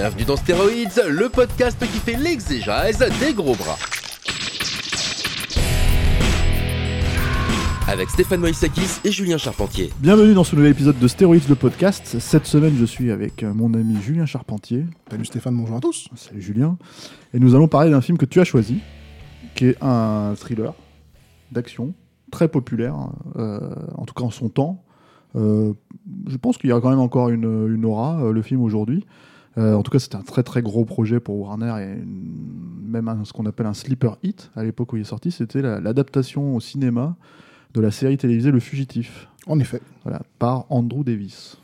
Bienvenue dans Stéroïdes, le podcast qui fait l'exégèse des gros bras. Avec Stéphane Moïsakis et Julien Charpentier. Bienvenue dans ce nouvel épisode de Stéroïdes le podcast. Cette semaine, je suis avec mon ami Julien Charpentier. Salut Stéphane, bonjour à tous. Salut Julien. Et nous allons parler d'un film que tu as choisi, qui est un thriller d'action très populaire, euh, en tout cas en son temps. Euh, je pense qu'il y a quand même encore une, une aura, euh, le film aujourd'hui. Euh, en tout cas, c'était un très très gros projet pour Warner et une- même un- ce qu'on appelle un sleeper hit à l'époque où il est sorti. C'était la- l'adaptation au cinéma de la série télévisée Le Fugitif, En effet, voilà, par Andrew Davis.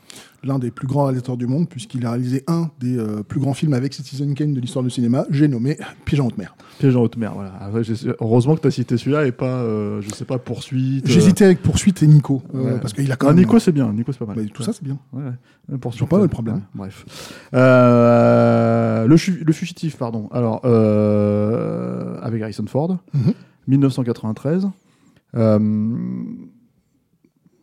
L'un des plus grands réalisateurs du monde, puisqu'il a réalisé un des euh, plus grands films avec Citizen Kane de l'histoire du cinéma, j'ai nommé Piège en haute mer. Piège en haute mer, voilà. Après, heureusement que tu as cité celui-là et pas, euh, je sais pas, poursuite. euh, J'hésitais avec Poursuite et Nico, euh, ouais. parce qu'il a quand Ah, même. Nico, c'est bien. Nico, c'est pas mal. Bah, tout ça, c'est bien. Ouais, ouais. Poursuite, pas euh, problèmes. ouais, bref. Euh, le, le fugitif, pardon. Alors, euh, avec Harrison Ford, Mhm. 1993.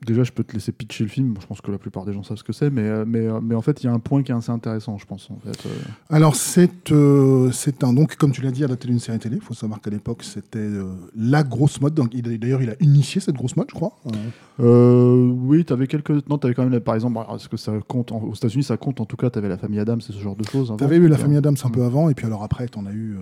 Déjà, je peux te laisser pitcher le film. Je pense que la plupart des gens savent ce que c'est, mais, euh, mais, euh, mais en fait, il y a un point qui est assez intéressant, je pense. En fait. Euh, Alors, c'est euh, un. Donc, comme tu l'as dit, adapté d'une série télé. Il faut savoir qu'à l'époque, c'était euh, la grosse mode. D'ailleurs, il a initié cette grosse mode, je crois. Euh, oui, tu avais quelques. Non, tu avais quand même, par exemple, est-ce que ça compte en- Aux États-Unis, ça compte en tout cas, tu avais la famille Adams, c'est ce genre de choses. avant. T'avais eu la famille Adams un peu avant, et puis alors après, t'en as eu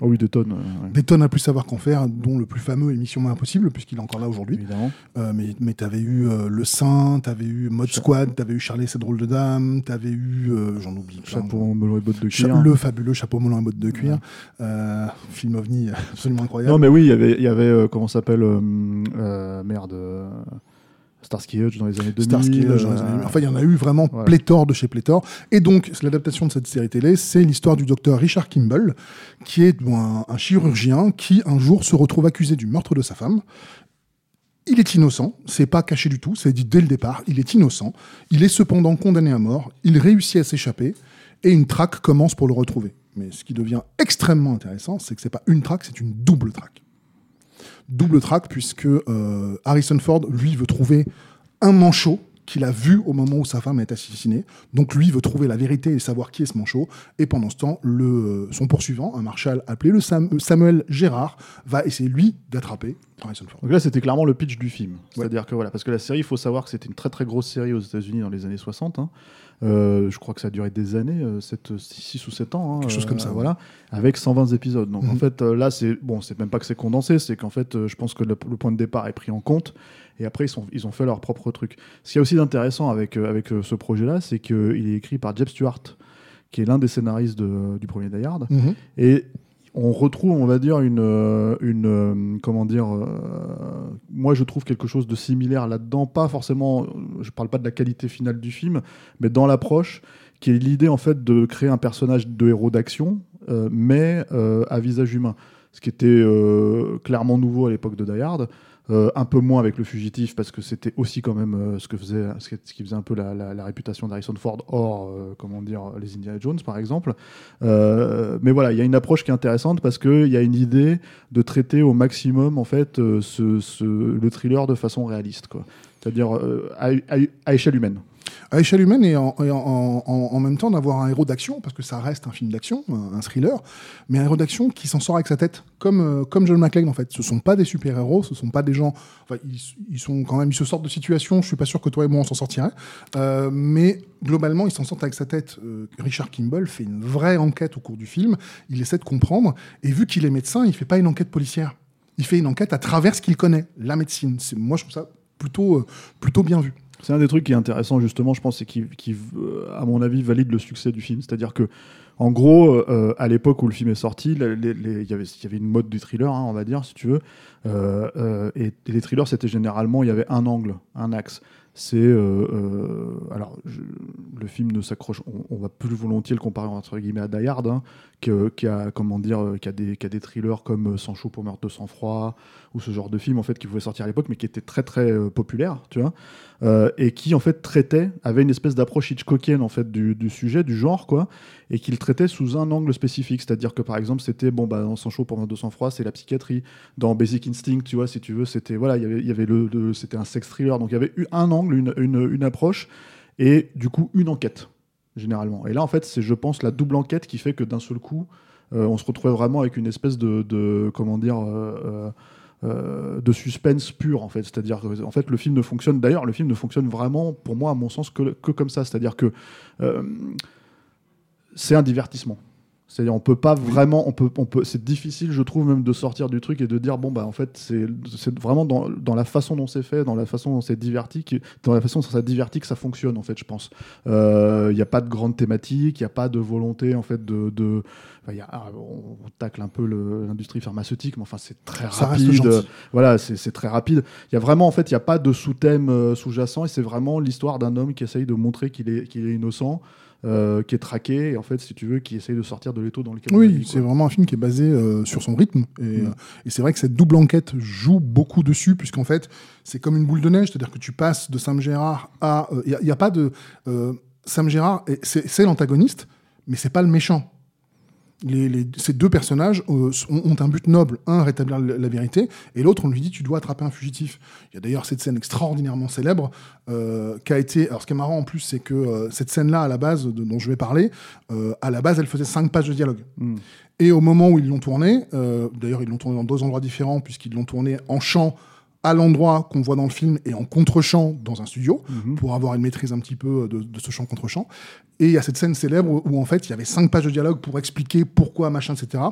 Oh oui, des tonnes, ouais, des tonnes à plus savoir qu'en faire, dont le plus fameux Émission Impossible, puisqu'il est encore là aujourd'hui. évidemment. Mais mais t'avais eu euh, Le Saint, t'avais eu Mod Squad, t'avais eu Charlie cette drôle de dame, t'avais eu, euh, j'en oublie plein. Chapeau, melon et bottes de Cha- cuir. le fabuleux chapeau melon à bottes de cuir, Euh, film ovni absolument incroyable. Non, mais oui, il y avait, y avait comment s'appelle Merde. Starsky Hutch dans les années 2000. Starsky, euh, genre, enfin il y en a eu vraiment pléthore de chez pléthore. Et donc c'est l'adaptation de cette série télé, c'est l'histoire du docteur Richard Kimball, qui est un chirurgien qui un jour se retrouve accusé du meurtre de sa femme. Il est innocent, c'est pas caché du tout, c'est dit dès le départ, il est innocent. Il est cependant condamné à mort, il réussit à s'échapper et une traque commence pour le retrouver. Mais ce qui devient extrêmement intéressant, c'est que c'est pas une traque, c'est une double traque. Double traque puisque euh, Harrison Ford, lui, veut trouver un manchot qu'il a vu au moment où sa femme est assassinée. Donc lui veut trouver la vérité et savoir qui est ce manchot. Et pendant ce temps, le, euh, son poursuivant, un marshal appelé le Sam- euh, Samuel Gérard, va essayer lui d'attraper Harrison Ford. Donc là, c'était clairement le pitch du film. C'est-à-dire que voilà, parce que la série, il faut savoir que c'était une très très grosse série aux États-Unis dans les années 60. hein. Euh, je crois que ça a duré des années, 6 ou 7 ans. hein, Quelque chose comme ça, ouais. Voilà, avec 120 épisodes. Donc en Mhm. fait, euh, là, c'est bon, c'est même pas que c'est condensé, c'est qu'en fait, euh, je pense que le, le point de départ est pris en compte. Et après, ils, sont, ils ont fait leur propre truc. Ce qui est aussi d'intéressant avec, euh, avec euh, ce projet-là, c'est qu'il est écrit par Jeb Stewart, qui est l'un des scénaristes de- du premier Die Hard. Mhm. Et on retrouve, on va dire, une, euh, une euh, comment dire, euh, moi je trouve quelque chose de similaire là-dedans, pas forcément, je parle pas de la qualité finale du film, mais dans l'approche, qui est l'idée en fait de créer un personnage de héros d'action, mais à visage humain, ce qui était clairement nouveau à l'époque de Die Hard. Euh, un peu moins avec le fugitif parce que c'était aussi quand même euh, ce que faisait ce qui- faisait un peu la, la- réputation d'Harrison Ford hors euh, comment dire les Indiana Jones par exemple mais voilà, il y a une approche qui est intéressante parce qu'il y a une idée de traiter au maximum en fait ce, ce- le thriller de façon réaliste, quoi. C'est-à-dire à- à échelle humaine. À échelle humaine et en, même temps d'avoir un héros d'action, parce que ça reste un film d'action, un, thriller, mais un héros d'action qui s'en sort avec sa tête, comme, euh, comme John McClane en fait. Ce sont pas des super-héros, ce sont pas des gens. Enfin, ils, sont quand même, ils se sortent de situations, je suis pas sûr que toi et moi on s'en sortirait, Euh, mais globalement ils s'en sortent avec sa tête. Euh, Richard Kimball fait une vraie enquête au cours du film, il essaie de comprendre, et vu qu'il est médecin, il fait pas une enquête policière. Il fait une enquête à travers ce qu'il connaît, la médecine. Moi je trouve ça plutôt, plutôt bien vu. C'est un des trucs qui est intéressant justement, je pense, et qui, euh, à mon avis, valide le succès du film. C'est-à-dire que En gros, euh, à l'époque où le film est sorti, il y avait, une mode du thriller, hein, on va dire, si tu veux. Euh, et, les thrillers, c'était généralement, il y avait un angle, un axe. C'est alors le film ne s'accroche, on, on va plus volontiers le comparer entre guillemets à Die Hard, hein, qui a comment dire, euh, qui a des, a des thrillers comme euh, Sans chaud pour meurtre de sang froid ou ce genre de film en fait qui pouvait sortir à l'époque, mais qui était très très euh, populaire, tu vois, et qui en fait traitait, avait une espèce d'approche Hitchcockienne en fait du, du sujet, du genre quoi, et qu'il traitait sous un angle spécifique, c'est-à-dire que par exemple c'était bon bah chaud pour meurtre de sang froid, c'est la psychiatrie, dans Basic Instinct, tu vois, si tu veux, c'était voilà, il y avait, y avait le, le- c'était un sex thriller, donc il y avait eu un angle, une, une, une approche, et du coup une enquête généralement. Et là en fait c'est je pense la double enquête qui fait que d'un seul coup euh, on se retrouvait vraiment avec une espèce de, comment dire euh, euh, de suspense pur en fait. C'est-à-dire que en fait le film ne fonctionne d'ailleurs le film ne fonctionne vraiment pour moi à mon sens que, que comme ça. C'est-à-dire que euh, c'est un divertissement c'est-à-dire on peut pas vraiment, on peut, on peut, c'est difficile, je trouve même de sortir du truc et de dire bon bah en fait c'est, c'est vraiment dans, dans la façon dont c'est fait, dans la façon dont c'est diverti, dans la façon dont ça divertit que ça fonctionne en fait, je pense. Il n'y a pas de grande thématique, il n'y a pas de volonté en fait de, de y a, ah, on, on tacle un peu l'industrie pharmaceutique, mais enfin c'est très Ça rapide. Voilà, c'est, c'est très rapide. Il y a vraiment en fait, il n'y a pas de sous-thème euh, sous-jacent et c'est vraiment l'histoire d'un homme qui essaye de montrer qu'il est, qu'il est innocent. Euh, qui est traqué et en fait si tu veux qui essaye de sortir de l'étau dans lequel on Oui, c'est vraiment un film qui est basé euh, sur son rythme. Et, Mm. euh, et c'est vrai que cette double enquête joue beaucoup dessus, puisqu'en fait, c'est comme une boule de neige, c'est-à-dire que tu passes de Sam Gérard à. Il n'y a, pas de. Sam Gérard, c'est l'antagoniste, mais c'est pas le méchant. Les, les- ces deux personnages euh, ont, un but noble. Un, rétablir la, vérité, et l'autre, on lui dit tu dois attraper un fugitif. Il y a d'ailleurs cette scène extraordinairement célèbre euh, qui a été. Alors, ce qui est marrant en plus, c'est que euh, cette scène-là, à la base, de- dont je vais parler, à la base, elle faisait cinq pages de dialogue. Mm. Et au moment où ils l'ont tourné, euh, d'ailleurs ils l'ont tourné dans deux endroits différents puisqu'ils l'ont tourné en chant à l'endroit qu'on voit dans le film et en contre-champ dans un studio Mhm. pour avoir une maîtrise un petit peu de, de ce chant contre-champ. Et il y a cette scène célèbre où, où, en fait il y avait cinq pages de dialogue pour expliquer pourquoi machin etc.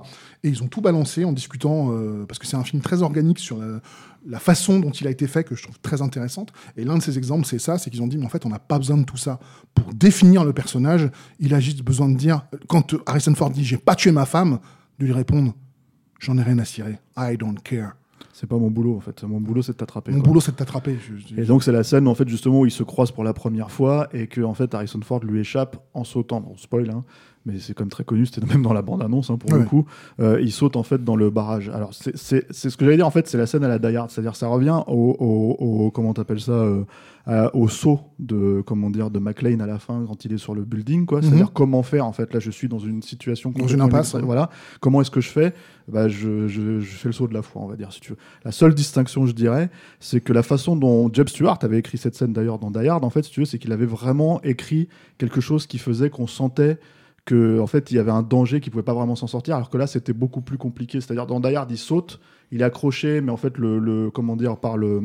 Et ils ont tout balancé en discutant euh, parce que c'est un film très organique sur la, la façon dont il a été fait que je trouve très intéressante. Et l'un de ces exemples c'est ça, c'est qu'ils ont dit mais en fait on n'a pas besoin de tout ça pour définir le personnage. Il a juste besoin de dire quand Harrison Ford dit j'ai pas tué ma femme, de lui répondre j'en ai rien à cirer. I don't care. C'est pas mon boulot en fait mon boulot c'est de t'attraper Mon quoi. boulot c'est de t'attraper. Je- Et donc c'est la scène en fait justement où ils se croisent pour la première fois et que en fait Harrison Ford lui échappe en sautant. Bon spoil hein, mais c'est comme très connu, c'était même dans la bande annonce hein, pour le coup. Euh, il saute en fait dans le barrage. Alors c'est c'est- c'est ce que j'allais dire en fait, c'est la scène à la Die Hard, c'est-à-dire ça revient au, au, au- comment t'appelles ça euh, à- au saut de comment dire de McLean à la fin quand il est sur le building quoi. C'est-à-dire comment faire en fait là je suis dans une situation Dans une impasse. Voilà comment est-ce que je fais? Bah, je, je, je fais le saut de la foi on va dire si tu veux. La seule distinction je dirais c'est que la façon dont Jeb Stewart avait écrit cette scène d'ailleurs dans Die Hard, en fait, si tu veux, c'est qu'il avait vraiment écrit quelque chose qui faisait qu'on sentait que en fait il y avait un danger qui pouvait pas vraiment s'en sortir alors que là c'était beaucoup plus compliqué. C'est-à-dire dans Die Hard il saute il est accroché mais en fait le, le- comment dire par le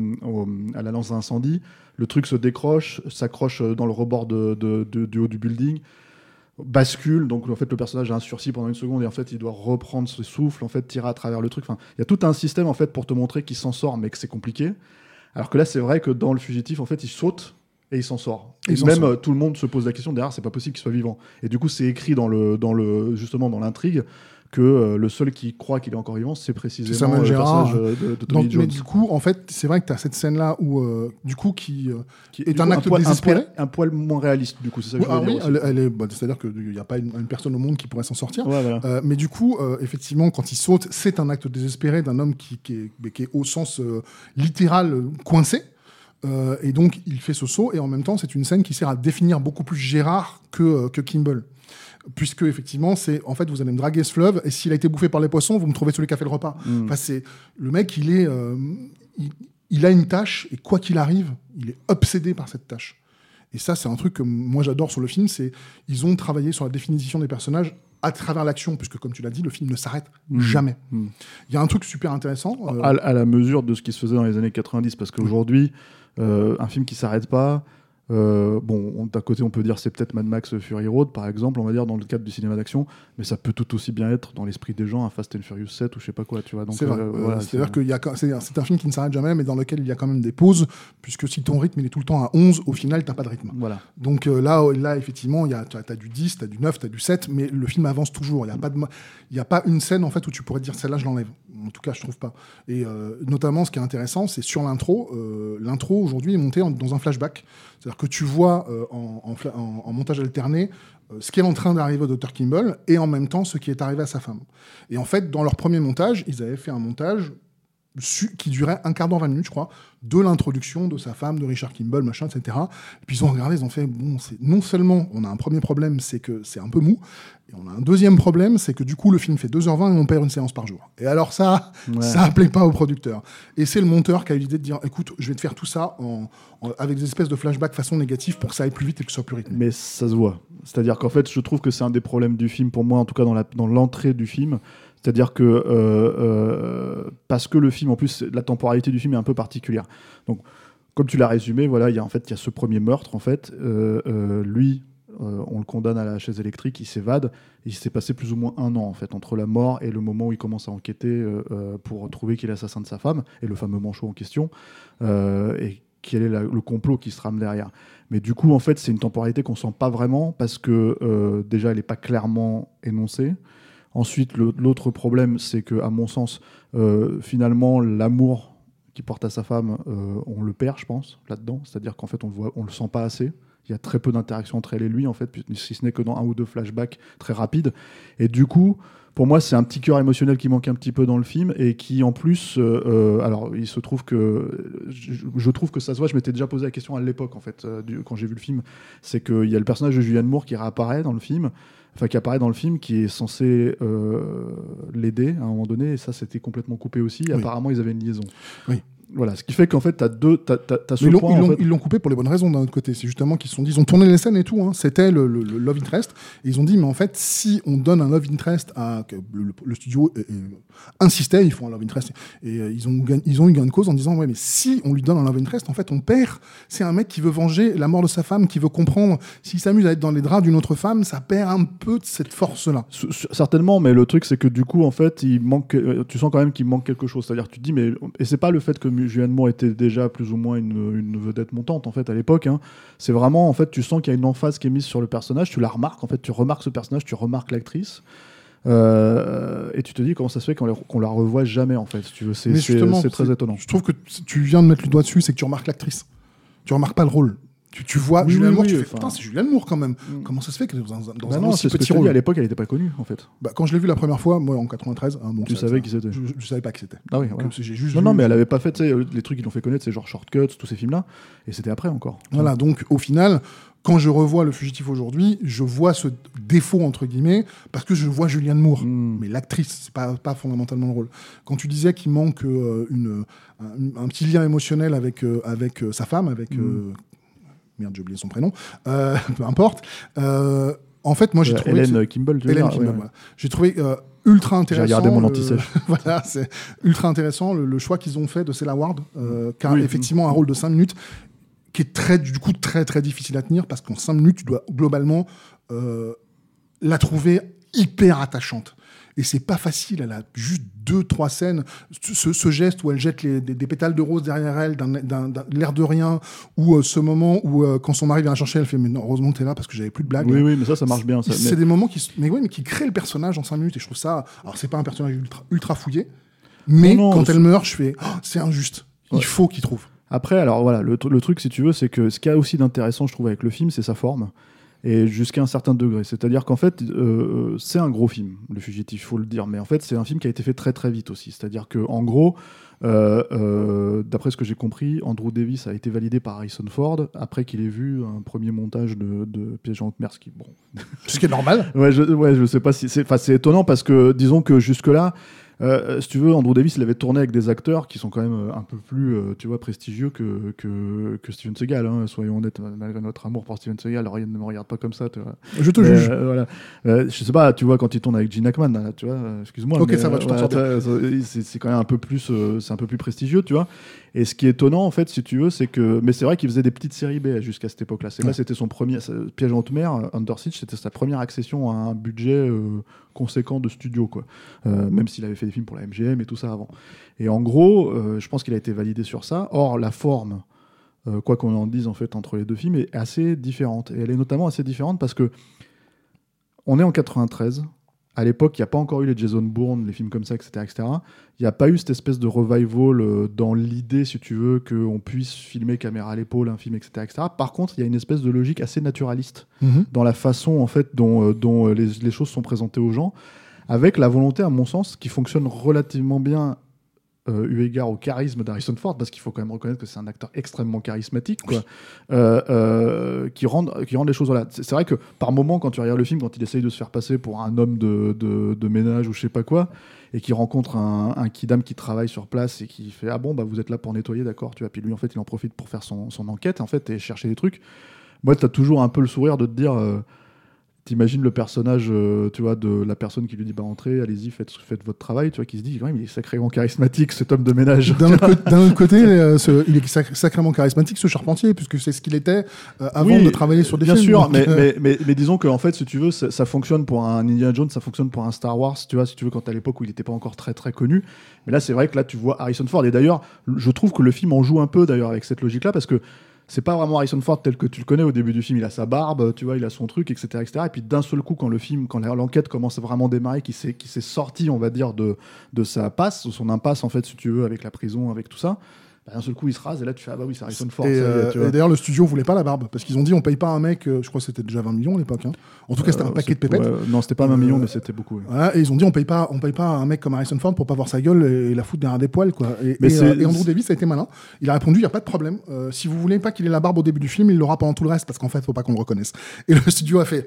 à la lance d'incendie le truc se décroche s'accroche dans le rebord de- du haut du building bascule donc en fait le personnage a un sursis pendant une seconde et en fait il doit reprendre ses souffles en fait tirer à travers le truc. Enfin il y a tout un système en fait pour te montrer qu'il s'en sort mais que c'est compliqué. Alors que là c'est vrai que dans le fugitif en fait il saute et il s'en sort. Et même sort. euh, tout le monde se pose la question derrière, c'est pas possible qu'il soit vivant. Et du coup, c'est écrit dans le, dans le, justement dans l'intrigue que euh, le seul qui croit qu'il est encore vivant, c'est précisément euh, le Gérard. personnage de, de Tommy Donc, Jones. mais du coup, en fait, c'est vrai que tu as cette scène-là où, euh, du coup, qui, euh, Qui est un coup, acte poil- désespéré. Un poil, un poil moins réaliste, du coup, c'est ça que je veux ah dire oui, aussi. elle, elle est, bah, c'est-à-dire qu'il n'y a pas une, une personne au monde qui pourrait s'en sortir. Ouais, voilà. Mais du coup, effectivement, quand il saute, c'est un acte désespéré d'un homme qui, qui est, qui est au sens littéral coincé. Euh, et donc, il fait ce saut, et en même temps, c'est une scène qui sert à définir beaucoup plus Gérard que, euh, que Kimball. Puisque, effectivement, c'est en fait, vous allez me draguer ce fleuve, et s'il a été bouffé par les poissons, vous me trouvez celui qui a fait le repas. Mm. Enfin, c'est le mec, il est, euh, il, il a une tâche, et quoi qu'il arrive, il est obsédé par cette tâche. Et ça, c'est un truc que moi j'adore sur le film, c'est ils ont travaillé sur la définition des personnages à travers l'action, puisque comme tu l'as dit, le film ne s'arrête Mhm. jamais. Mhm. Il y a un truc super intéressant. à, à la mesure de ce qui se faisait dans les années 90, parce qu'aujourd'hui, un film qui s'arrête pas, Euh, bon, on- d'un côté, on peut dire c'est peut-être Mad Max Fury Road, par exemple, on va dire dans le cadre du cinéma d'action, mais ça peut tout aussi bien être dans l'esprit des gens un Fast and Furious 7 ou je sais pas quoi, tu vois. C'est euh, voilà, C'est-à-dire c'est- que c'est un film qui ne s'arrête jamais, mais dans lequel il y a quand même des pauses, puisque si ton rythme il est tout le temps à 11, au final, t'as pas de rythme. Voilà. Donc euh, là, là, effectivement, il y a, tu as, du 10, tu as du 9, tu as du 7, mais le film avance toujours. Il n'y a, a pas une scène en fait, où tu pourrais te dire celle-là, je l'enlève. En tout cas, je trouve pas. Et notamment, ce qui est intéressant, c'est sur l'intro. L'intro, aujourd'hui, est montée en- dans un flashback. C'est-à-dire que tu vois euh, en, montage alterné euh, ce qui est en train d'arriver au Dr. Kimball et en même temps ce qui est arrivé à sa femme. Et en fait, dans leur premier montage, ils avaient fait un montage su- qui durait un quart d'heure, 20 minutes, je crois, de l'introduction de sa femme, de Richard Kimball, machin, etc. Et puis ils ont regardé, ils ont fait, bon, non seulement on a un premier problème, c'est que c'est un peu mou, et on a un deuxième problème, c'est que du coup le film fait 2h20 et on perd une séance par jour. Et alors ça, Ouais. ça plaît pas au producteur. Et c'est le monteur qui a eu l'idée de dire, écoute, je vais te faire tout ça en, en- avec des espèces de flashbacks façon négative pour que ça aille plus vite et que ce soit plus rythmé. Mais ça se voit. C'est-à-dire qu'en fait, je trouve que c'est un des problèmes du film, pour moi, en tout cas dans la- dans l'entrée du film. C'est-à-dire que, euh, euh, parce que le film, en plus, la temporalité du film est un peu particulière. Donc, comme tu l'as résumé, voilà, il y a en fait, il y a ce premier meurtre, en fait. Euh, lui, on le condamne à la chaise électrique, il s'évade. Il s'est passé plus ou moins un an, en fait, entre la mort et le moment où il commence à enquêter pour trouver qui est l'assassin de sa femme, et le fameux manchot en question, et quel est le complot qui se trame derrière. Mais du coup, en fait, c'est une temporalité qu'on sent pas vraiment parce que déjà, elle n'est pas clairement énoncée. Ensuite, l'autre problème, c'est que, à mon sens, euh, finalement, l'amour qu'il porte à sa femme, euh, on le perd, je pense, là-dedans. C'est-à-dire qu'en fait, on le voit, on le sent pas assez. Il y a très peu d'interaction entre elle et lui, en fait, si ce n'est que dans un ou deux flashbacks très rapides. Et du coup, pour moi, c'est un petit cœur émotionnel qui manque un petit peu dans le film et qui, en plus, euh, alors, il se trouve que je, trouve que ça se voit. Je m'étais déjà posé la question à l'époque, en fait, quand j'ai vu le film, c'est qu'il y a le personnage de Julianne Moore qui réapparaît dans le film, enfin qui apparaît dans le film, qui est censé euh, l'aider à un moment donné, et ça, c'était complètement coupé aussi. Oui. Apparemment, ils avaient une liaison. Oui. Voilà, ce qui fait qu'en fait, tu as deux, Mais ils l'ont- ils fait. coupé pour les bonnes raisons d'un autre côté. C'est justement qu'ils se sont dit, ils ont tourné les scènes et tout. hein. C'était le, le- le love interest. Et ils ont dit, mais en fait, si on donne un love interest à le, le studio euh, euh, insistait, ils font un love interest. Et euh, ils ont ils ont eu gain de cause en disant, ouais, mais si on lui donne un love interest, en fait, on perd. C'est un mec qui veut venger la mort de sa femme, qui veut comprendre. S'il s'amuse à être dans les draps d'une autre femme, ça perd un peu de cette force-là. Certainement, mais le truc c'est que du coup, en fait, il manque. euh, Tu sens quand même qu'il manque quelque chose. C'est-à-dire, tu te dis, mais et c'est pas le fait que Julianne Moore était déjà plus ou moins une, une vedette montante en fait à l'époque. hein. C'est vraiment, en fait, tu sens qu'il y a une emphase qui est mise sur le personnage. Tu la remarques, en fait, tu remarques ce personnage, tu remarques l'actrice. Euh, et tu te dis comment ça se fait qu'on la, qu'on la revoit jamais en fait. si tu veux, c'est très étonnant. Je trouve que tu viens de mettre le doigt dessus, c'est que tu remarques l'actrice. Tu remarques pas le rôle. Tu, tu vois Oui, Julianne oui, Moore, oui, tu fais enfin- putain, c'est Julianne Moore quand même. Mm. Comment ça se fait que dans un, dans Bah un non, aussi c'est ce que petit dis, rôle à l'époque, elle n'était pas connue en fait. Bah, Quand je l'ai vu la première fois, moi en 93, hein, donc Tu ça- savais ça- qui c'était. je, je savais pas qui c'était. Ah oui, juste Non, vu- non, mais elle avait pas fait sais, les trucs qui l'ont fait connaître, c'est genre Shortcuts, tous ces films-là. Et c'était après encore. Voilà, donc au final, quand je revois Le Fugitif aujourd'hui, je vois ce défaut entre guillemets parce que je vois Julianne Moore. Mm. Mais l'actrice, c'est pas, pas fondamentalement le rôle. Quand tu disais qu'il manque euh, une, un, un petit lien émotionnel avec, euh, avec euh, sa femme, avec. Mm. Merde, j'ai oublié son prénom. Euh, peu importe. Euh, en fait, moi, j'ai Euh, trouvé. que Hélène c'est- Kimball, Hélène Kimball, ouais. J'ai trouvé ultra intéressant. regardé mon le- anti-sèche. voilà, c'est ultra intéressant le, le choix qu'ils ont fait de Cella Ward, qui a Oui. effectivement un rôle de 5 minutes, qui est très, du coup très très difficile à tenir parce qu'en 5 minutes, tu dois globalement la trouver hyper attachante. Et c'est pas facile, elle a juste deux, trois scènes. Ce, ce geste où elle jette les- des, des pétales de rose derrière elle, d'un, l'air de rien, ou euh, ce moment où, euh, quand son mari vient la chercher, elle fait Mais non, heureusement que t'es là parce que j'avais plus de blagues. Oui, oui, mais ça, ça marche bien. C'est Mais- des moments qui, mais ouais, mais qui créent le personnage en 5 minutes. Et je trouve ça. Alors, c'est pas un personnage ultra, ultra fouillé, mais Non, non, quand elle meurt, je fais Oh, c'est injuste. Ouais. Il faut qu'il trouve. Après, alors voilà, le, le truc, si tu veux, c'est que ce qu'il y a aussi d'intéressant, je trouve, avec le film, c'est sa forme. Et jusqu'à un certain degré. C'est-à-dire qu'en fait, euh, c'est un gros film, Le Fugitif, il faut le dire. Mais en fait, c'est un film qui a été fait très très vite aussi. C'est-à-dire qu'en gros, euh, euh, d'après ce que j'ai compris, Andrew Davis a été validé par Harrison Ford après qu'il ait vu un premier montage de, de Piège en haute mer. ce qui- Bon, Ce qui est normal. Ouais, je, ouais, je sais pas si c'est. Étonnant parce que disons que jusque-là, euh, si tu veux, Andrew Davis, il avait tourné avec des acteurs qui sont quand même euh, un peu plus, euh, tu vois, prestigieux que, que, que Steven Seagal. hein, soyons honnêtes, malgré notre amour pour Steven Seagal, Ryan ne me regarde pas comme ça, tu vois. Je te Mais, juge. euh, voilà. Euh, je sais pas, tu vois, quand il tourne avec Gene Hackman, tu vois, euh, excuse-moi. Ok, mais, ça va, euh, t'en c'est quand même un peu plus, euh, c'est un peu plus prestigieux, tu vois. Et ce qui est étonnant, en fait, si tu veux, c'est que. Mais c'est vrai qu'il faisait des petites séries B jusqu'à cette époque-là. C'est Ouais. c'était son premier. Piège en haute mer, Under Siege, c'était sa première accession à un budget euh, conséquent de studio, quoi. Euh, même s'il avait fait des films pour la MGM et tout ça avant. Et en gros, euh, je pense qu'il a été validé sur ça. Or, la forme, quoi qu'on en dise, en fait, entre les deux films, est assez différente. Et elle est notamment assez différente parce que. On est en 93. À l'époque, il n'y a pas encore eu les Jason Bourne, les films comme ça, etc. etc. Il n'y a pas eu cette espèce de revival euh, dans l'idée, si tu veux, qu'on puisse filmer caméra à l'épaule un film, etc., etc. Par contre, il y a une espèce de logique assez naturaliste Mhm. dans la façon en fait dont, euh, dont euh, les, les choses sont présentées aux gens, avec la volonté, à mon sens, qui fonctionne relativement bien euh, eu égard au charisme d'Harrison Ford, parce qu'il faut quand même reconnaître que c'est un acteur extrêmement charismatique, quoi, euh, euh, qui, rend, qui rend les choses. Voilà. C'est c'est vrai que par moment, quand tu regardes le film, quand il essaye de se faire passer pour un homme de, de, de ménage ou je sais pas quoi, et qui rencontre un, un kidam qui travaille sur place et qui fait Ah bon, bah vous êtes là pour nettoyer, d'accord, tu vois. Puis lui, en fait, il en profite pour faire son, son enquête, en fait, et chercher des trucs. Moi, tu as toujours un peu le sourire de te dire. T'imagines le personnage, euh, tu vois, de la personne qui lui dit bah entrez, allez-y, faites, faites votre travail, tu vois, qui se dit quand même il est sacrément charismatique cet homme de ménage. D'un autre, côté- euh, ce- il est sac- sacrément charismatique, ce charpentier, puisque c'est ce qu'il était euh, avant Oui, de travailler sur des bien films. sûr, mais, euh, mais, mais, mais disons que en fait, si tu veux, ça, ça fonctionne pour un Indiana Jones, ça fonctionne pour un Star Wars, tu vois, si tu veux, quand à l'époque où il n'était pas encore très très connu. Mais là, c'est vrai que là, tu vois Harrison Ford. Et d'ailleurs, je trouve que le film en joue un peu d'ailleurs avec cette logique-là, parce que c'est pas vraiment Harrison Ford tel que tu le connais au début du film. Il a sa barbe, tu vois, il a son truc, etc., etc. Et puis d'un seul coup, quand le film, quand l'enquête commence à vraiment démarrer, qui s'est sorti, on va dire, de de sa passe, de son impasse en fait, si tu veux, avec la prison, avec tout ça. Bah, d'un seul coup, il se rase et là, tu fais ah bah oui, c'est Harrison Ford. et, euh, et d'ailleurs, le studio voulait pas la barbe, parce qu'ils ont dit on paye pas un mec, euh, je crois que c'était déjà 20 millions à l'époque. hein. En tout cas, c'était un Euh, paquet de pépettes. ouais, non, c'était pas un Euh, million, mais c'était beaucoup. ouais. Voilà, et ils ont dit on paye pas, on paye pas un mec comme Harrison Ford pour pas voir sa gueule et, la foutre derrière des poils quoi. Et, Mais Andrew Davis a été malin. Il a répondu il y a pas de problème. Si vous voulez pas qu'il ait la barbe au début du film, il l'aura pendant tout le reste parce qu'en fait faut pas qu'on le reconnaisse. Et le studio a fait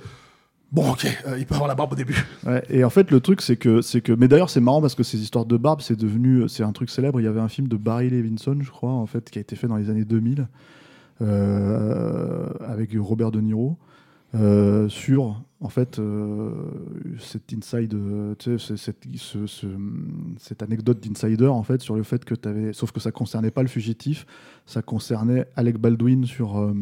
bon ok, euh, il peut avoir la barbe au début. Ouais, et en fait, le truc, c'est que, c'est que, mais d'ailleurs, c'est marrant parce que ces histoires de barbe, c'est devenu, c'est un truc célèbre. Il y avait un film de Barry Levinson, je crois, en fait, qui a été fait dans les années 2000, euh, avec Robert De Niro, euh, sur, en fait, euh, cette inside, tu sais, cette, ce- ce- cette anecdote d'insider, en fait, sur le fait que tu avais, sauf que ça concernait pas le fugitif, ça concernait Alec Baldwin sur euh,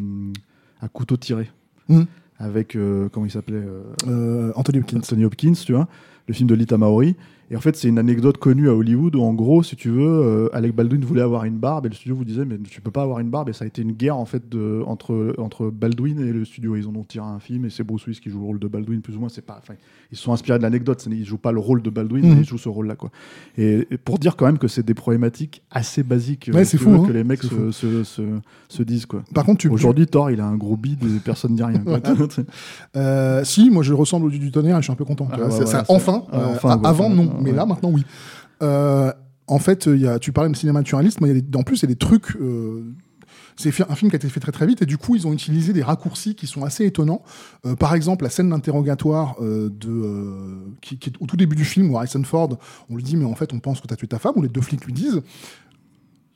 à couteau tiré. Mhm. Avec, euh, comment il s'appelait euh, Euh, Anthony Hopkins. Anthony Hopkins, tu vois, le film de Lita Maori. Et en fait, c'est une anecdote connue à Hollywood où, en gros, si tu veux, euh, Alec Baldwin voulait avoir une barbe et le studio vous disait, mais tu peux pas avoir une barbe. Et ça a été une guerre, en fait, de, entre, entre Baldwin et le studio. Ils en ont tiré un film et c'est Bruce Willis qui joue le rôle de Baldwin, plus ou moins. C'est pas, ils se sont inspirés de l'anecdote. Ils jouent pas le rôle de Baldwin, Mhm. mais ils jouent ce rôle-là, quoi. Et, et pour dire quand même que c'est des problématiques assez basiques euh, Ouais, si c'est tu fou, veux, hein. que les mecs se, fou. se, se, se disent, quoi. Par contre, tu Aujourd'hui, Thor, il a un gros bide et personne dit rien. quoi. Euh, si, moi je ressemble au dieu du tonnerre et je suis un peu content. Ah, ouais, Ça- enfin, euh, enfin, avant non, mais là maintenant oui. Euh, en fait, il y a, tu parlais de cinéma naturaliste, mais il y a des- en plus il y a des trucs. euh, c'est un film qui a été fait très très vite et du coup ils ont utilisé des raccourcis qui sont assez étonnants. Euh, par exemple, la scène d'interrogatoire euh, de euh, qui, qui est au tout début du film où Harrison Ford, on lui dit mais en fait on pense que tu as tué ta femme, ou les deux flics lui disent.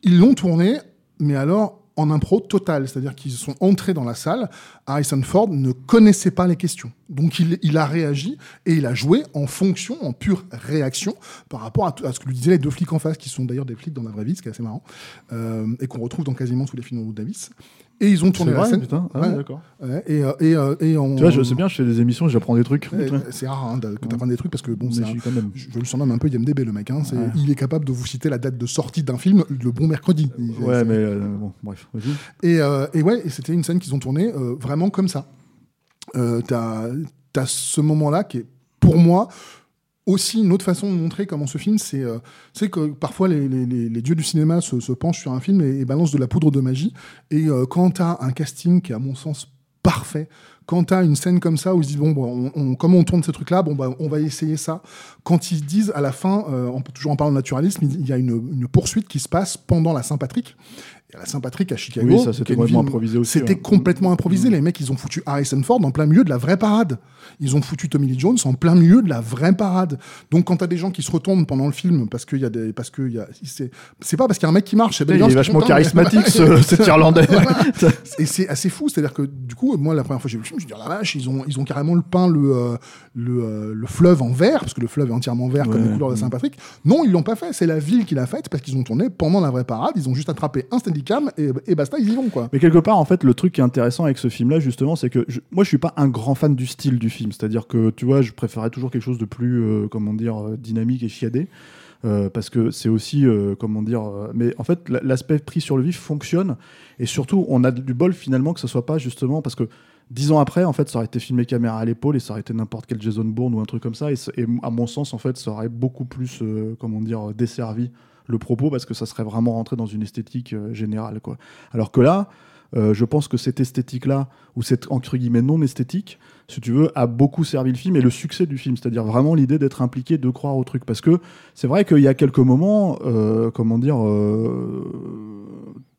Ils l'ont tourné, mais alors en impro total, c'est-à-dire qu'ils sont entrés dans la salle, Harrison Ford ne connaissait pas les questions. Donc il, a réagi et il a joué en fonction, en pure réaction par rapport à ce que lui disaient les deux flics en face, qui sont d'ailleurs des flics dans la vraie vie, ce qui est assez marrant, euh, et qu'on retrouve dans quasiment tous les films de Davis. Et ils ont tourné la vrai, scène. putain. Ah, Ouais. d'accord. Ouais, et, euh, et, euh, et on- Tu vois, je sais bien, je fais des émissions, j'apprends des trucs. C'est rare hein, que tu apprennes des trucs parce que bon, un- quand même. je, je le surnomme un peu IMDB le mec. Hein, c'est- Ouais. Il est capable de vous citer la date de sortie d'un film le bon mercredi. Il- Ouais, mais euh, bon, bref. Et, euh, et ouais, et c'était une scène qu'ils ont tournée euh, vraiment comme ça. Euh, T'as as ce moment-là qui est, pour moi, aussi une autre façon de montrer comment ce film, c'est euh, que parfois les, dieux du cinéma se, penchent sur un film et, balancent de la poudre de magie. Et euh, quand t'as un casting qui est à mon sens parfait, quand t'as une scène comme ça où ils se disent bon, bon, on, comment on tourne ce truc-là, bon bah on va essayer ça. Quand ils disent à la fin, euh, toujours en parler de naturalisme, il il y a une, une poursuite qui se passe pendant la Saint-Patrick La Saint-Patrick à Chicago, Oui, ça, c'était complètement ville- improvisé aussi, C'était ouais. complètement improvisé. Les mecs, ils ont foutu Harrison Ford en plein milieu de la vraie parade. Ils ont foutu Tommy Lee Jones en plein milieu de la vraie parade. Donc, quand t'as des gens qui se retournent pendant le film parce qu'il y a des, parce que y a, c'est, c'est pas parce qu'il y a un mec qui marche. c'est Il est vachement content, mais- charismatique, ce- cet Irlandais. et c'est assez fou, c'est-à-dire que du coup, moi, la première fois que j'ai vu le film, je me suis dit, oh la vache, ils ont, ils ont carrément le peint le, euh, le, euh, le fleuve en vert, parce que le fleuve est entièrement vert comme les couleurs de Saint-Patrick. Non, ils l'ont pas fait, c'est la ville qui l'a faite, parce qu'ils ont tourné pendant la vraie parade, ils ont juste attrapé un et, et basta, ils y vont, quoi. Mais quelque part, en fait, le truc qui est intéressant avec ce film-là, justement, c'est que moi, je suis pas un grand fan du style du film. C'est-à-dire que, tu vois, je préférais toujours quelque chose de plus, euh, comment dire, euh, dynamique et chiadé. Euh, parce que c'est aussi, euh, comment dire, mais en fait, la- l'aspect pris sur le vif fonctionne. Et surtout, on a du bol finalement que ce soit pas justement parce que dix ans après, en fait, ça aurait été filmé caméra à l'épaule et ça aurait été n'importe quel Jason Bourne ou un truc comme ça. Et, à mon sens, en fait, ça aurait beaucoup plus, comment dire, desservi le propos parce que ça serait vraiment rentré dans une esthétique euh, générale, quoi. Alors que là, euh, je pense que cette esthétique-là, ou cette entre guillemets non esthétique, si tu veux, a beaucoup servi le film et le succès du film. C'est-à-dire vraiment l'idée d'être impliqué, de croire au truc. Parce que c'est vrai qu'il y a quelques moments, euh, comment dire, euh,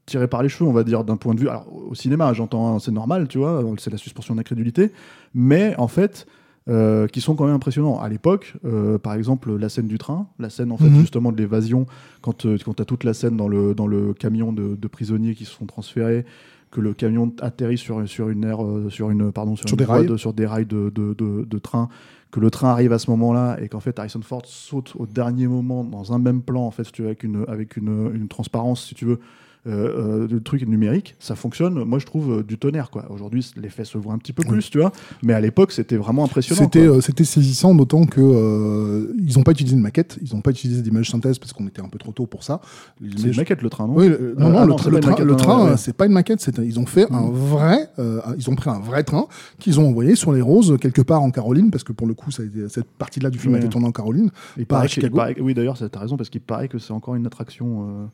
tirés par les cheveux, on va dire, d'un point de vue. Alors, au cinéma, j'entends, hein, c'est normal, tu vois, c'est la suspension d'incrédulité. Mais en fait. Euh, qui sont quand même impressionnants. À l'époque, euh, par exemple, la scène du train, la scène en fait Mhm. justement de l'évasion, quand, euh, quand tu as toute la scène dans le, dans le camion de, de prisonniers qui se font transférer, que le camion atterrit sur, sur une aire, sur une, pardon, sur, Sur une des rails. de, sur des rails de, de, de- de train, que le train arrive à ce moment-là et qu'en fait Harrison Ford saute au dernier moment dans un même plan, en fait, si tu veux, avec une, avec une, une transparence, si tu veux, euh, euh, le truc numérique, ça fonctionne, moi je trouve, euh, du tonnerre. quoi. Aujourd'hui, l'effet se voit un petit peu Oui. plus, tu vois, mais à l'époque, c'était vraiment impressionnant. C'était euh, c'était saisissant, d'autant que euh, ils n'ont pas utilisé de maquette, ils n'ont pas utilisé d'image synthèse parce qu'on était un peu trop tôt pour ça. Les C'est une maquette le train, non Oui, le- non, Euh, non, ah le, tra- le train, maquette, le non, train, ouais, euh, c'est pas une maquette, ils ont fait un Mm. vrai, euh, ils ont pris un vrai train qu'ils ont envoyé sur les roses quelque part en Caroline, parce que pour le coup, ça a été- cette partie-là du film a été tournée en Caroline. Il pas à Chicago. paraît oui, d'ailleurs, t'as raison, parce qu'il paraît que c'est encore une attraction, euh,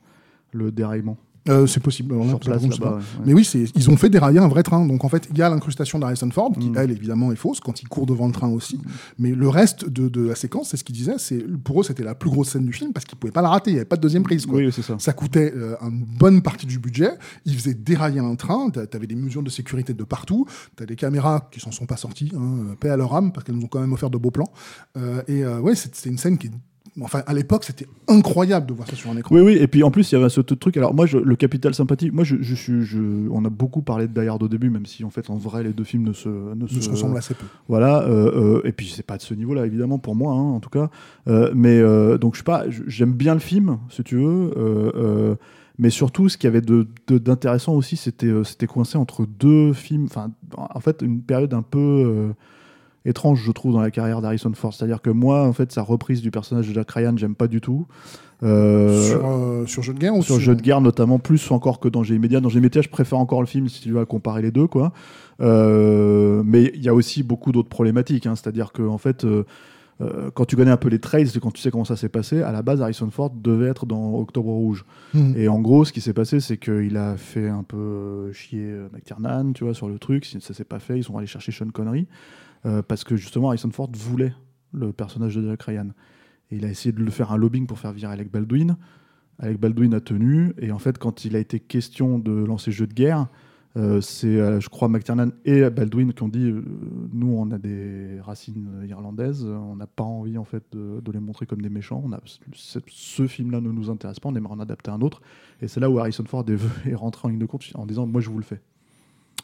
le déraillement. Euh, c'est possible. place, contre, ouais, ouais. Mais oui, c'est- ils ont fait dérailler un vrai train. Donc en fait, il y a l'incrustation d'Harrison Ford, qui Mm. elle évidemment est fausse quand il court devant le train aussi. Mais le reste de, de la séquence, c'est ce qu'il disait, c'est pour eux c'était la plus grosse scène du film parce qu'ils pouvaient pas la rater. Il n'y avait pas de deuxième prise. Quoi. Oui, c'est ça. Ça coûtait euh, une bonne partie du budget. Ils faisaient dérailler un train. T'a- T'avais des mesures de sécurité de partout. T'as des caméras qui s'en sont pas sorties. Hein, paix à leur âme parce qu'elles nous ont quand même offert de beaux plans. Euh, et euh, ouais, c'est c'est une scène qui est Enfin, à l'époque, c'était incroyable de voir ça sur un écran. Oui, oui, et puis en plus, il y avait ce truc. Alors, moi, je- le capital sympathie, moi, je, je suis. je- on a beaucoup parlé de Die Hard au début, même si en fait, en vrai, les deux films ne se. Ne se ressemblent assez peu. Voilà, euh, euh, et puis c'est pas de ce niveau-là, évidemment, pour moi, hein, en tout cas. Euh, mais donc, je sais pas, j'aime bien le film, si tu veux. mais surtout, ce qu'il y avait de- de- d'intéressant aussi, c'était c'était coincé entre deux films. Enfin, en fait, une période un peu. Étrange je trouve dans la carrière d'Harrison Ford. C'est à dire que moi en fait sa reprise du personnage de Jack Ryan j'aime pas du tout. Euh, sur, euh, sur jeu de guerre ou sur jeu de guerre notamment plus encore que Danger immédiat Danger immédiat je préfère encore le film si tu veux à comparer les deux quoi. Euh, mais il y a aussi beaucoup d'autres problématiques hein. c'est à dire que en fait euh, quand tu connais un peu les trails quand tu sais comment ça s'est passé à la base Harrison Ford devait être dans Octobre Rouge. Mhm. et en gros ce qui s'est passé c'est qu'il a fait un peu chier McTiernan tu vois sur le truc. Si ça s'est pas fait ils sont allés chercher Sean Connery euh, parce que justement Harrison Ford voulait le personnage de Jack Ryan et il a essayé de le faire un lobbying pour faire virer Alec Baldwin Alec Baldwin a tenu, et en fait, quand il a été question de lancer jeu de guerre, euh, c'est, euh, je crois, McTiernan et Baldwin qui ont dit nous, on a des racines irlandaises, on n'a pas envie en fait de, les montrer comme des méchants. Ce film-là ne nous intéresse pas, on aimerait en adapter un autre. Et c'est là où Harrison Ford est, est rentré en ligne de compte en disant moi, je vous le fais.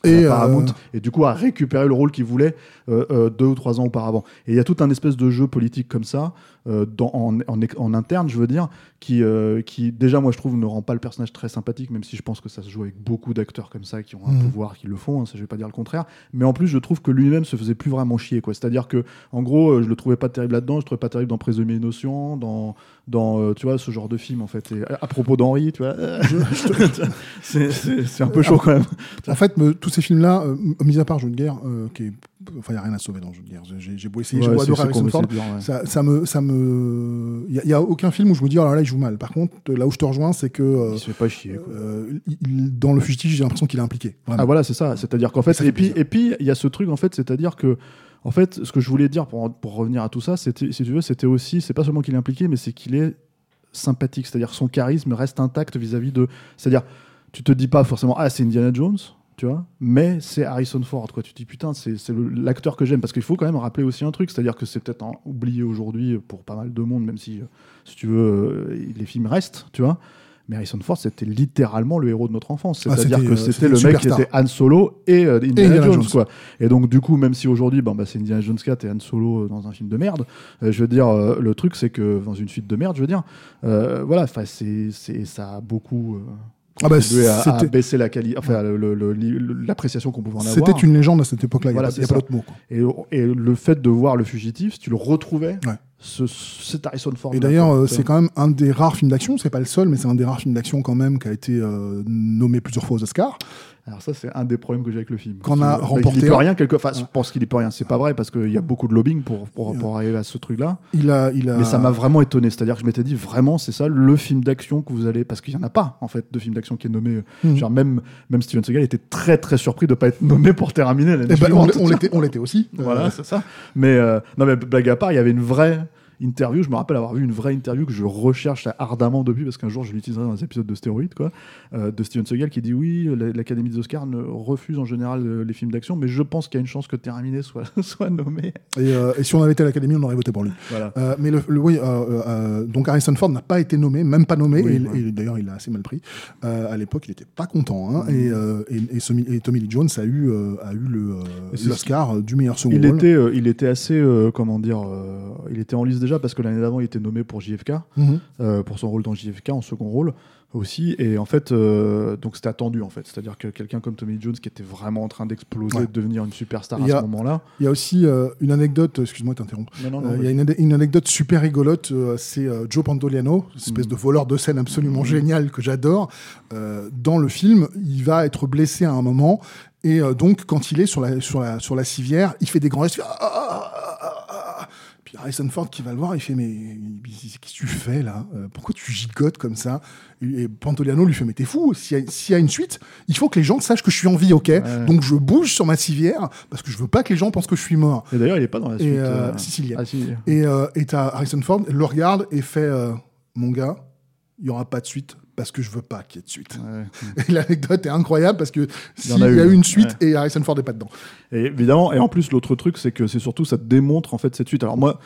Et, à Paramount, euh, et du coup a récupéré le rôle qu'il voulait euh, euh, deux ou trois ans auparavant. Et il y a tout un espèce de jeu politique comme ça, euh, dans, en, en, en interne, je veux dire, qui, euh, qui déjà, moi, je trouve, ne rend pas le personnage très sympathique, même si je pense que ça se joue avec beaucoup d'acteurs comme ça qui ont un Mhm. pouvoir, qui le font, hein, ça, je vais pas dire le contraire. Mais en plus, je trouve que lui-même se faisait plus vraiment chier, quoi. C'est-à-dire que, en gros, euh, je le trouvais pas terrible là-dedans, je le trouvais pas terrible dans Présumé innocent, dans, dans euh, tu vois, ce genre de film, en fait. Et à, à propos d'Henri, tu vois, c'est- un peu chaud quand même. En fait, me- tous ces films-là, mis à part Jeu de guerre, qui est... enfin, il n'y a rien à sauver dans Jeu de guerre. J'ai j'ai beau essayer, j'ai Ouais, beau c'est- adorer Harrison Ford. ouais. Ça, ça me, ça me, il y, a aucun film où je me dis oh là il joue mal. Par contre, là où je te rejoins, c'est que euh, Il se fait pas chier, quoi. euh, il- dans le fugitif, j'ai l'impression qu'il est impliqué. Vraiment. Ah voilà, c'est ça. C'est-à-dire qu'en fait, Ça et puis, et puis il y a ce truc en fait, c'est-à-dire que, en fait, ce que je voulais dire pour, pour revenir à tout ça, c'était, si tu veux, c'était aussi, c'est pas seulement qu'il est impliqué, mais c'est qu'il est sympathique. C'est-à-dire que son charisme reste intact vis-à-vis de, c'est-à-dire tu te dis pas forcément ah c'est Indiana Jones, tu vois, mais c'est Harrison Ford quoi. Tu te dis putain c'est l'acteur que j'aime parce qu'il faut quand même rappeler aussi un truc, c'est-à-dire que c'est peut-être oublié aujourd'hui pour pas mal de monde, même si si tu veux euh, les films restent, tu vois. Mais Harrison Ford, c'était littéralement le héros de notre enfance. Ah, C'est-à-dire que euh, c'était le mec qui était Han Solo et euh, Indiana, Indiana Jones, Jones. quoi. Et donc, du coup, même si aujourd'hui, bah, c'est Indiana Jones 4 et Han Solo dans un film de merde, euh, je veux dire, euh, le truc, c'est que dans une suite de merde, je veux dire, voilà, c'est, ça a beaucoup. Ah bah, à, à c'était- baisser la qualité, enfin, l'appréciation qu'on pouvait en C'était avoir. une légende à cette époque-là, il Voilà, n'y a, c'est pas- d'autre mot. quoi. Et, et le fait de voir le fugitif, si tu le retrouvais, Ouais. ce, cet Harrison Ford. Et d'ailleurs, euh, c'est quand même un des rares films d'action, c'est pas le seul, mais c'est un des rares films d'action quand même qui a été euh, nommé plusieurs fois aux Oscars. Alors ça, c'est un des problèmes que j'ai avec le film. Qu'on a bah, remporté Il peut rien quelque. Enfin, je pense qu'il y peut rien. C'est pas vrai parce qu'il y a beaucoup de lobbying pour pour, pour arriver à ce truc-là. Il a, il a... Mais ça m'a vraiment étonné. C'est-à-dire que je m'étais dit vraiment, c'est ça le film d'action que vous allez parce qu'il y en a pas en fait de film d'action qui est nommé. Mhm. Genre même même Steven Seagal était très très surpris de pas être nommé pour terminer l'année on suivante. l'est- on l'était on l'était aussi. Voilà, Euh, c'est ça. Mais euh, non, mais blague à part, il y avait une vraie interview. Je me rappelle avoir vu une vraie interview que je recherche ardemment depuis parce qu'un jour je l'utiliserai dans un épisode de Stéroïde, quoi, euh, de Steven Seagal qui dit oui, la- l'Académie des Oscars ne refuse en général euh, les films d'action, mais je pense qu'il y a une chance que Terminé soit soit nommé. et, euh, et si on avait été à l'Académie, on aurait voté pour lui. Voilà. Euh, mais le, le- oui, donc Harrison Ford n'a pas été nommé, même pas nommé, Oui, et, ouais. et d'ailleurs il a assez mal pris. À l'époque, il était pas content, hein, Mhm. et, et, et Tommy, et Tommy Lee Jones a eu, a eu l'Oscar du meilleur second Il rôle. était, il était assez, comment dire, il était en lice déjà parce que l'année d'avant il était nommé pour JFK, Mhm. euh, pour son rôle dans JFK en second rôle aussi, et en fait, euh, donc c'était attendu en fait, c'est-à-dire que quelqu'un comme Tommy Jones qui était vraiment en train d'exploser, Ouais. de devenir une superstar Il à ce a- moment-là. Il y a aussi euh, une anecdote, excuse-moi de t'interrompre. Il y a une, une anecdote super rigolote, c'est Joe Pantoliano, espèce Mhm. de voleur de scène absolument génial que j'adore. Dans le film, il va être blessé à un moment, et donc quand il est sur la, sur la, sur la civière, il fait des grands gestes. ah, ah, ah. Puis Harrison Ford qui va le voir, il fait Mais qu'est-ce que tu fais là? Euh, Pourquoi tu gigotes comme ça? Et Pantoliano lui fait Mais t'es fou, s'il y, a- s'il y a une suite, il faut que les gens sachent que je suis en vie, ok? Donc je bouge sur ma civière parce que je veux pas que les gens pensent que je suis mort. Et d'ailleurs, il est pas dans la Et, suite. euh, euh. Ah, si. Et euh, et Harrison Ford, le regarde et fait Mon gars, il y aura pas de suite parce que je veux pas qu'il y ait de suite. Ouais. Et l'anecdote est incroyable parce que s'il y a eu, eu une suite ouais. et Harrison Ford n'est pas dedans. Et évidemment, et en plus, l'autre truc, c'est que c'est surtout, ça te démontre en fait cette suite. Alors moi,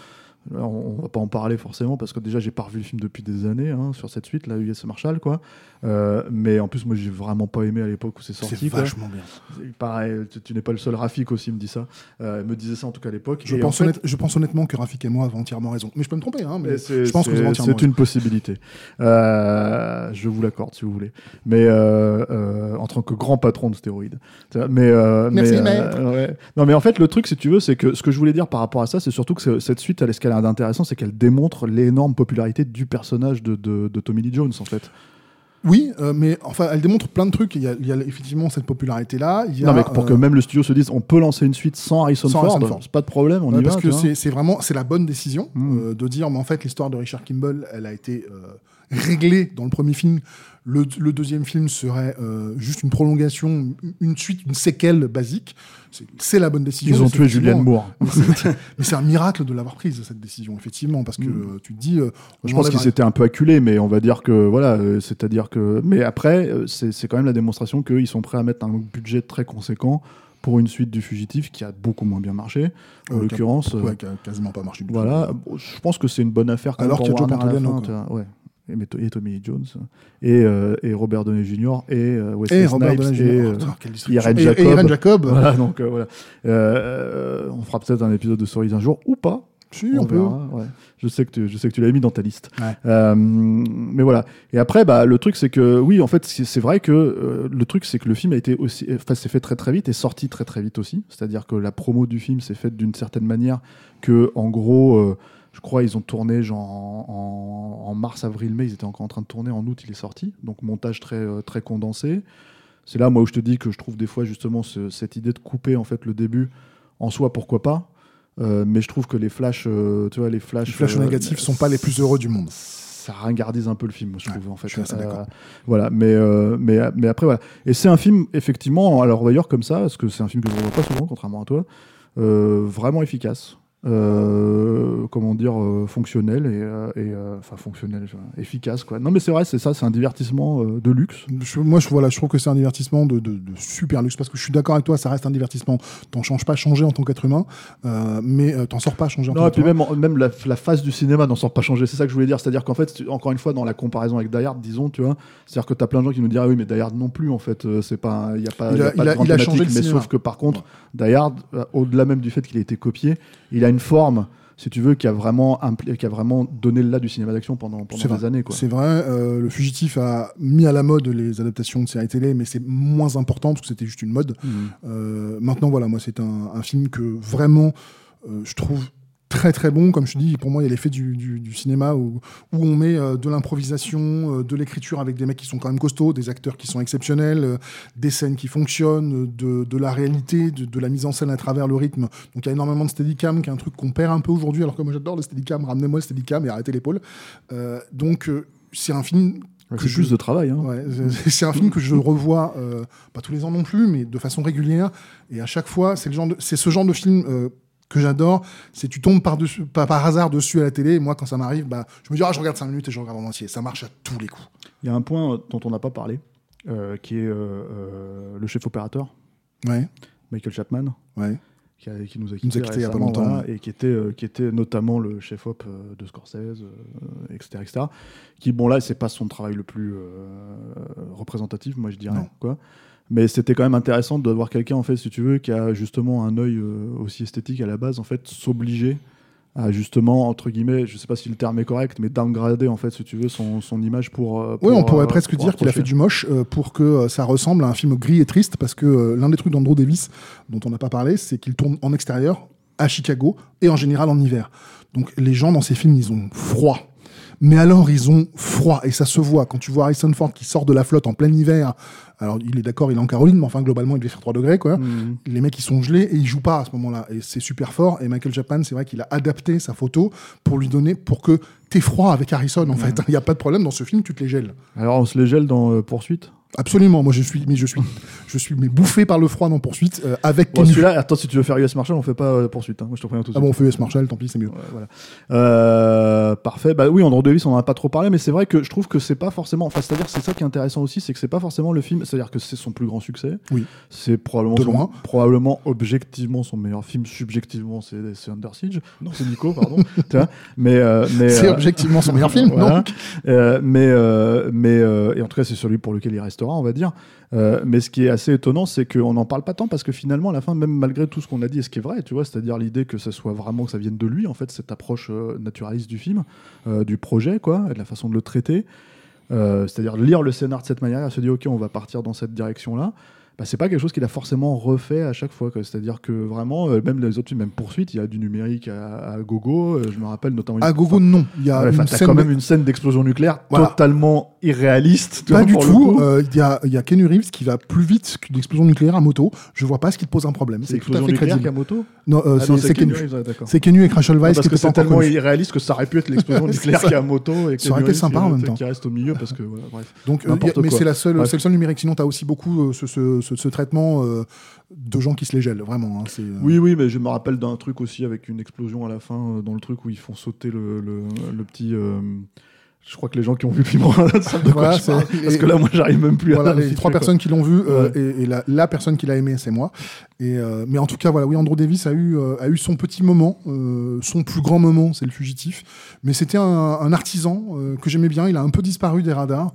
là, on, on va pas en parler forcément parce que déjà, j'ai pas revu le film depuis des années hein, sur cette suite, là, US Marshall, quoi. Euh, mais en plus, moi, j'ai vraiment pas aimé à l'époque où c'est sorti. C'est quoi. vachement bien. C'est Pareil, tu, tu n'es pas le seul. Rafik aussi me dit ça. Euh, me disait ça en tout cas à l'époque. Je pense, en fait- honnête- je pense honnêtement que Rafik et moi avons entièrement raison. Mais je peux me tromper, hein, mais je pense que vous avez c'est- une possibilité. Euh, je vous l'accorde si vous voulez. Mais euh, euh, en tant que grand patron de stéroïdes. Mais, euh, Merci, mais, euh, maître. ouais. Non, mais en fait, le truc, si tu veux, c'est que ce que je voulais dire par rapport à ça, c'est surtout que ce- cette suite, elle, ce qu'elle a d'intéressant, c'est qu'elle démontre l'énorme popularité du personnage de, de, de Tommy Lee Jones, en fait. Oui, euh, mais enfin, elle démontre plein de trucs. Il y a, il y a effectivement cette popularité-là. Non, mais pour que euh, même le studio se dise, on peut lancer une suite sans Harrison Sans Ford, Harrison Ford. pas de problème, on Ouais, y parce va. que tu vois. c'est vraiment c'est la bonne décision Mm. euh, de dire mais en fait l'histoire de Richard Kimball elle a été réglée dans le premier film le, le deuxième film serait euh, juste une prolongation une suite une séquelle basique c'est la bonne décision Ils ont tué Julianne Moore. mais c'est- un miracle de l'avoir prise cette décision effectivement parce que Mm. euh, tu te dis euh, Je pense enlève qu'il un- peu acculé, mais on va dire que voilà, euh, c'est-à-dire que. Mais après, c'est quand même la démonstration qu'ils sont prêts à mettre un budget très conséquent pour une suite du fugitif qui a beaucoup moins bien marché. En a- l'occurrence, ouais, quasiment pas marché du voilà, je pense que c'est une bonne affaire. quand Alors qu'il y a Joe Pantoliano, ouais. Et, Tommy Jones et, euh, et Robert Downey Jr. et euh, Wesley et Snipes et, euh, distribution. Irene Et- et Jacob. Irene Jacob voilà donc euh, voilà Euh, on fera peut-être un épisode de Stories un jour ou pas Si, on on peut. verra, ouais. Je sais que tu, je sais que tu l'avais mis dans ta liste. Ouais. Euh, mais voilà. Et après, bah, le truc, c'est que oui, en fait, c'est vrai que le truc, c'est que le film a été aussi, enfin, s'est fait très très vite et sorti très très vite aussi. C'est-à-dire que la promo du film s'est faite d'une certaine manière que, en gros, je crois, ils ont tourné genre en, en- en mars, avril, mai. Ils étaient encore en train de tourner. En août, il est sorti. Donc montage très euh, très condensé. C'est là, moi, où je te dis que je trouve des fois justement ce- cette idée de couper en fait le début. En soi, pourquoi pas Euh, mais je trouve que les flashs, euh, tu vois, les flashs, Les flashs euh, négatifs sont pas les plus heureux du monde. Ça ringardise un peu le film, je Ouais, trouve en fait. je suis assez d'accord. voilà, mais mais mais après voilà. Et c'est un film effectivement, alors d'ailleurs comme ça, parce que c'est un film que je ne vois pas souvent, contrairement à toi, vraiment efficace. Euh, comment dire, euh, fonctionnel et, euh, et, enfin fonctionnel, efficace quoi. Non mais c'est vrai, c'est ça, c'est un divertissement de luxe. Je- moi, je, voilà, je trouve que c'est un divertissement de, de- de super luxe parce que je suis d'accord avec toi, ça reste un divertissement. T'en changes pas changer en tant qu'être humain, mais t'en sors pas changer en Non, tant et puis même, même la, la face du cinéma n'en sort pas changé. C'est ça que je voulais dire. C'est-à-dire qu'en fait, encore une fois, dans la comparaison avec Die Hard, disons, tu vois, c'est-à-dire que tu as plein de gens qui nous disent ah oui, mais Die Hard non plus, en fait, c'est pas, il y a pas, Il y a pas il de a- grande il a changé le mais cinéma. sauf que par contre, Die Hard, au-delà même du fait qu'il a été copié, il a une forme, si tu veux, qui a vraiment, qui a vraiment donné le là du cinéma d'action pendant, pendant des vrai. années, quoi. C'est vrai, euh, le fugitif a mis à la mode les adaptations de séries télé, mais c'est moins important parce que c'était juste une mode. Mhm. Euh, maintenant, voilà, moi, c'est un, un film que vraiment, euh, je trouve très très bon. Comme je te dis, pour moi, il y a l'effet du, du- du cinéma où, où on met euh, de l'improvisation, euh, de l'écriture avec des mecs qui sont quand même costauds, des acteurs qui sont exceptionnels, euh, des scènes qui fonctionnent, de, de la réalité, de, de la mise en scène à travers le rythme. Donc il y a énormément de steadicam, qui est un truc qu'on perd un peu aujourd'hui, alors que moi j'adore le steadicam, ramenez-moi le steadicam et arrêtez l'épaule. Donc c'est un film C'est je- plus de travail. Hein. Ouais, c'est- c'est un film que je revois, euh, pas tous les ans non plus, mais de façon régulière. Et à chaque fois, c'est le genre de- c'est ce genre de film euh, que j'adore. C'est tu tombes par, dessus, pas par hasard dessus à la télé. Et moi, quand ça m'arrive, bah, je me dis, ah, je regarde 5 minutes et je regarde en entier. Ça marche à tous les coups. Il y a un point euh, dont on n'a pas parlé, euh, qui est euh, le chef opérateur, Ouais, Michael Chapman. ouais. qui, a- qui nous a quittés quittés il y a pas longtemps, voilà, et qui était, euh, qui était notamment le chef-op euh, de Scorsese, euh, etc., etc. Qui, bon, là, c'est pas son travail le plus représentatif, moi, je dirais. Non. Quoi. Mais c'était quand même intéressant de voir quelqu'un, en fait, si tu veux, qui a justement un œil euh, aussi esthétique à la base, en fait, s'obliger à justement, entre guillemets, je sais pas si le terme est correct, mais downgrader, en fait, si tu veux, son, son image pour. euh, Oui, on pourrait euh, presque pour dire qu'il a fait du moche euh, pour que euh, ça ressemble à un film gris et triste, parce que l'un des trucs d'Andrew Davis dont on n'a pas parlé, c'est qu'il tourne en extérieur, à Chicago, et en général en hiver. Donc les gens dans ces films, ils ont froid. Mais alors, ils ont froid, et ça se voit. Quand tu vois Harrison Ford qui sort de la flotte en plein hiver, alors il est d'accord, il est en Caroline, mais enfin, globalement, il devait faire 3 degrés, quoi. Mhm. Les mecs, ils sont gelés et ils jouent pas à ce moment-là. Et c'est super fort. Et Michael Chapman, c'est vrai qu'il a adapté sa photo pour lui donner, pour que t'aies froid avec Harrison, en fait. Il n'y a pas de problème dans ce film, tu te les gèles. Alors, on se les gèle dans euh, Poursuite? Absolument. Moi, je suis, mais je suis, je suis mais bouffé par le froid dans Poursuite, euh, avec Bon, celui-là, attends, si tu veux faire US Marshall, on fait pas euh, Poursuite. hein. Moi, je te préviens tout de Ah bon, on fait US Marshall, tant pis, c'est mieux. Ouais, voilà. Euh, parfait. Bah oui, Andrew Davis, on en a pas trop parlé, mais c'est vrai que je trouve que c'est pas forcément. Enfin, c'est-à-dire, c'est ça qui est intéressant aussi, c'est que c'est pas forcément le film. C'est-à-dire que c'est son plus grand succès. Oui. C'est probablement, De son- loin. probablement objectivement son meilleur film. Subjectivement, c'est c'est Under Siege. Non, c'est Nico, pardon. Mais euh, mais C'est objectivement son meilleur film, voilà. donc. Mais mais et en tout cas, c'est celui pour lequel il on va dire. Euh, mais ce qui est assez étonnant, c'est qu'on n'en parle pas tant parce que finalement, à la fin, même malgré tout ce qu'on a dit, et ce qui est vrai, tu vois, c'est-à-dire l'idée que ça soit vraiment que ça vienne de lui, en fait, cette approche euh, naturaliste du film, euh, du projet, quoi, et de la façon de le traiter, c'est-à-dire lire le scénar de cette manière, se dire, ok, on va partir dans cette direction-là. Bah, c'est pas quelque chose qu'il a forcément refait à chaque fois. C'est-à-dire que vraiment, euh, même les autres films, même Poursuite, il y a du numérique à, à gogo. euh, je me rappelle notamment. À gogo, non. Il y a une scène. quand même une scène d'explosion nucléaire Voilà. totalement irréaliste. Pas vois, du tout. Euh, Il y, a, y a Ken Reeves qui va plus vite qu'une explosion nucléaire à moto. Je vois pas ce qui te pose un problème. c'est tout à explosion fait nucléaire crédible. qu'à moto Non, Ah c'est non, c'est Ken, Keanu Reeves, ouais, d'accord. c'est Keanu et Crashel Non, Weiss parce qui que c'est tellement irréaliste que ça aurait pu être l'explosion nucléaire ça. qu'à moto Ça aurait été sympa en qui- même temps. qui reste au milieu parce que bref. Donc, mais c'est la seule, Bref. c'est le seul numérique. Sinon, tu as aussi beaucoup ce, ce- traitement euh, de gens qui se les gèlent, vraiment. hein, euh, Oui, oui, mais je me rappelle d'un truc aussi avec une explosion à la fin, euh, dans le truc où ils font sauter le, petit. Je crois que les gens qui ont vu le film savent de quoi je Parce que là, moi, j'arrive même plus Voilà, à. les trois quoi. personnes qui l'ont vu euh, Ouais. et, et la, la personne qui l'a aimé, c'est moi. Et euh, mais en tout cas, voilà, oui, Andrew Davis a eu euh, a eu son petit moment, son plus grand moment, c'est le fugitif. Mais c'était un, un artisan que j'aimais bien. Il a un peu disparu des radars.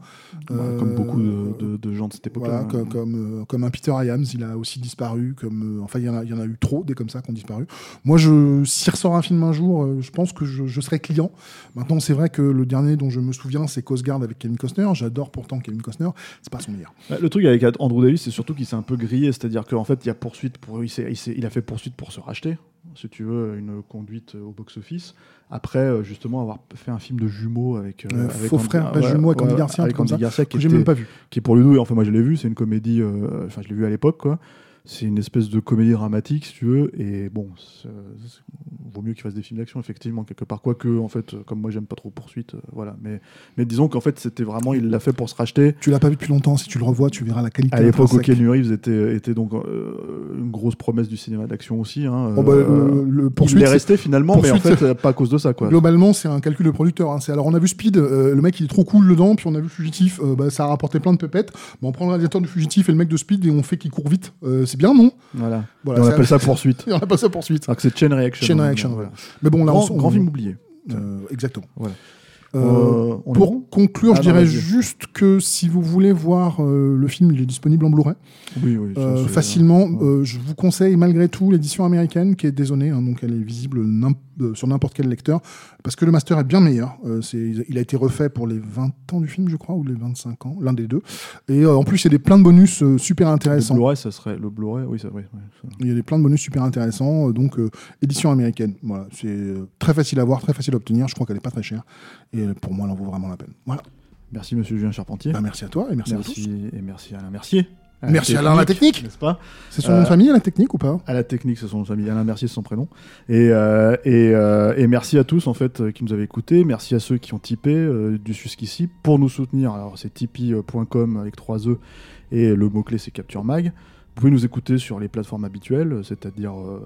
Ouais, Euh, Comme beaucoup de, de- de gens de cette époque-là. Voilà, hein. comme, comme, comme un Peter Iams, il a aussi disparu. Comme, enfin, il y, en a, il y en a eu trop des comme ça qui ont disparu. Moi, je, s'il ressort un film un jour, je pense que je, je serai client. Maintenant, c'est vrai que le dernier dont je me souviens, c'est Coast Guard avec Kevin Costner. J'adore pourtant Kevin Costner. C'est pas son meilleur. Ouais, Le truc avec Andrew Davis, c'est surtout qu'il s'est un peu grillé, c'est-à-dire qu'en fait, il y a poursuite pour, il, il il a fait poursuite pour se racheter, si tu veux, une conduite au box-office. Après, euh, justement, avoir fait un film de jumeaux avec. Euh, avec Faux frère, pas jumeaux avec Andy Garcia, avec Andy Garcia, Que j'ai même pas vu. qui est pour le coup, enfin moi je l'ai vu, c'est une comédie, euh, enfin je l'ai vu à l'époque, quoi. C'est une espèce de comédie dramatique, si tu veux, et bon, vaut mieux qu'il fasse des films d'action, effectivement, quelque part. Quoique, en fait, comme moi, j'aime pas trop poursuite, euh, voilà. Mais, mais disons qu'en fait, c'était vraiment, il l'a fait pour se racheter. Tu l'as pas vu depuis longtemps, si tu le revois, tu verras la qualité. À l'époque. Keanu Reeves était, était donc euh, une grosse promesse du cinéma d'action aussi. Hein, Oh, bah, euh, le- le il poursuite, est c'est- resté finalement, mais en fait, pas à cause de ça, quoi. Globalement, c'est un calcul de producteur. hein. Alors, on a vu Speed, le mec il est trop cool dedans, puis on a vu Fugitif, bah, ça a rapporté plein de pépettes. Bah, on prend le réalisateur du Fugitif et le mec de Speed et on fait qu'il court vite. C'est bien, non? Voilà. Voilà, on appelle ça poursuite. On appelle ça poursuite. Alors que c'est chain reaction. Chain hein, voilà. Mais bon, là, Grand, on, grand film oublié. euh, exactement. Voilà. Euh, Euh, est pour conclure, Ah je dirais juste que si vous voulez voir euh, le film, il est disponible en Blu-ray. Oui, oui. Euh, facilement. ouais. Je vous conseille malgré tout l'édition américaine qui est dézonée, hein, donc elle est visible n'im- sur n'importe quel lecteur, parce que le master est bien meilleur. Euh, c'est- il a été refait pour les 20 ans du film, je crois, ou les 25 ans, l'un des deux. Et euh, en plus, il y a des plein de bonus euh, super Le intéressants. Blu-ray, ça serait le Blu-ray. Oui, ça, oui, oui, ça- Il y a des plein de bonus super intéressants, donc édition américaine. Voilà, c'est très facile à voir, très facile à obtenir. Je crois qu'elle est pas très chère, et pour moi, elle en vaut vraiment la peine. Voilà. Merci, monsieur Julien Charpentier. Bah, merci à toi et merci, à tous. Et merci Alain Mercier. À Merci Alain, la technique. N'est-ce pas C'est son nom de Euh, famille, la technique ou pas? À la technique, c'est son famille. Alain Mercier, c'est son prénom. Et, euh, et, euh, et merci à tous en fait qui nous avaient écoutés. Merci à ceux qui ont typé euh, du jusqu'ici pour nous soutenir. Alors c'est tipeee.com avec 3 e et le mot clé c'est Capture Mag. Vous pouvez nous écouter sur les plateformes habituelles, c'est-à-dire euh,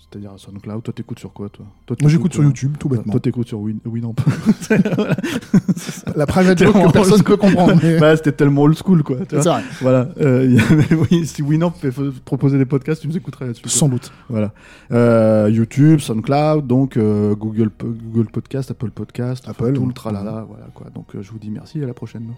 c'est-à-dire SoundCloud. Toi, t'écoutes sur quoi, toi, toi Moi, j'écoute sur euh, YouTube, tout bêtement. Toi, t'écoutes sur Win Winamp. La private joke que personne ne peut comprendre. mais- bah, c'était tellement old school, quoi. C'est vrai, Voilà. Euh, oui, si Winamp proposer des podcasts, tu nous écouterais là-dessus. sans doute. Voilà. Euh, YouTube, SoundCloud, donc Google, Google Podcast, Apple Podcast, Apple, tout le tralala, voilà quoi. Donc je vous dis merci et à la prochaine.